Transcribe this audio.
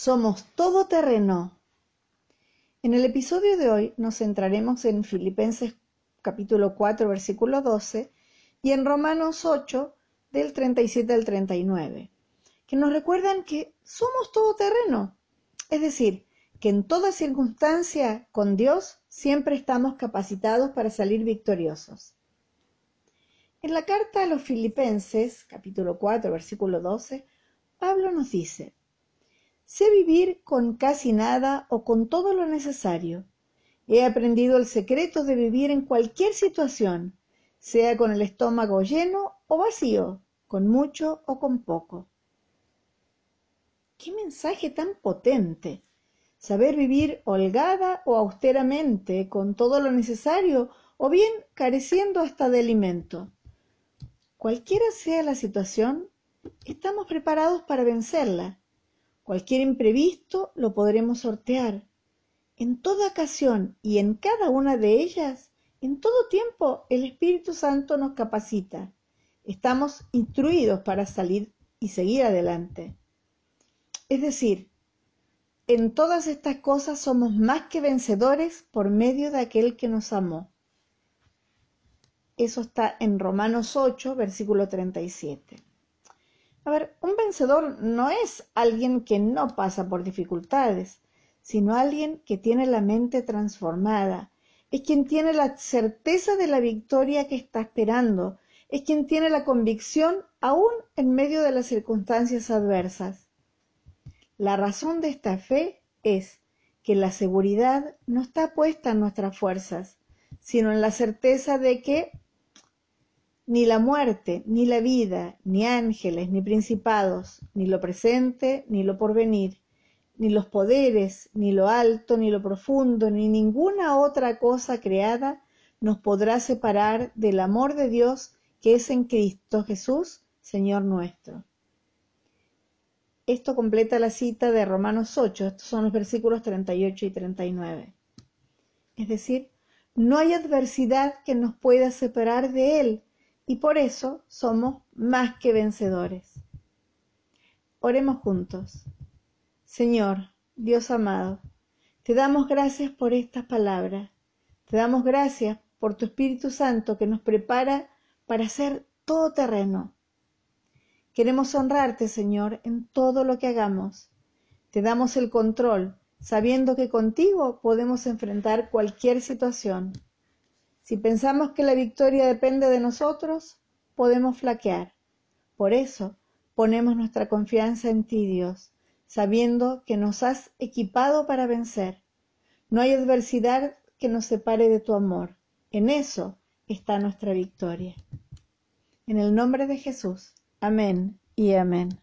somos todoterreno. En el episodio de hoy nos centraremos en Filipenses capítulo 4 versículo 12 y en Romanos 8 del 37 al 39, que nos recuerdan que somos todoterreno, es decir, que en toda circunstancia con Dios siempre estamos capacitados para salir victoriosos. En la carta a los Filipenses, capítulo 4, versículo 12, Pablo nos dice, Sé vivir con casi nada o con todo lo necesario. He aprendido el secreto de vivir en cualquier situación, sea con el estómago lleno o vacío, con mucho o con poco. ¡Qué mensaje tan potente! Saber vivir holgada o austeramente, con todo lo necesario, o bien careciendo hasta de alimento. Cualquiera sea la situación, estamos preparados para vencerla. Cualquier imprevisto lo podremos sortear. En toda ocasión y en cada una de ellas, en todo tiempo, el Espíritu Santo nos capacita. Estamos instruidos para salir y seguir adelante. Es decir, en todas estas cosas somos más que vencedores por medio de aquel que nos amó. Eso está en Romanos 8, versículo 37. A ver, un vencedor no es alguien que no pasa por dificultades, sino alguien que tiene la mente transformada, es quien tiene la certeza de la victoria que está esperando, es quien tiene la convicción aún en medio de las circunstancias adversas. La razón de esta fe es que la seguridad no está puesta en nuestras fuerzas, sino en la certeza de que ni la muerte, ni la vida, ni ángeles, ni principados, ni lo presente, ni lo porvenir, ni los poderes, ni lo alto, ni lo profundo, ni ninguna otra cosa creada nos podrá separar del amor de Dios que es en Cristo Jesús, Señor nuestro. Esto completa la cita de Romanos 8, estos son los versículos 38 y 39. Es decir, no hay adversidad que nos pueda separar de Él, y por eso somos más que vencedores. Oremos juntos. Señor, Dios amado, te damos gracias por estas palabras. Te damos gracias por tu Espíritu Santo que nos prepara para ser todo terreno. Queremos honrarte, Señor, en todo lo que hagamos. Te damos el control, sabiendo que contigo podemos enfrentar cualquier situación. Si pensamos que la victoria depende de nosotros, podemos flaquear. Por eso ponemos nuestra confianza en ti, Dios, sabiendo que nos has equipado para vencer. No hay adversidad que nos separe de tu amor. En eso está nuestra victoria. En el nombre de Jesús. Amén y amén.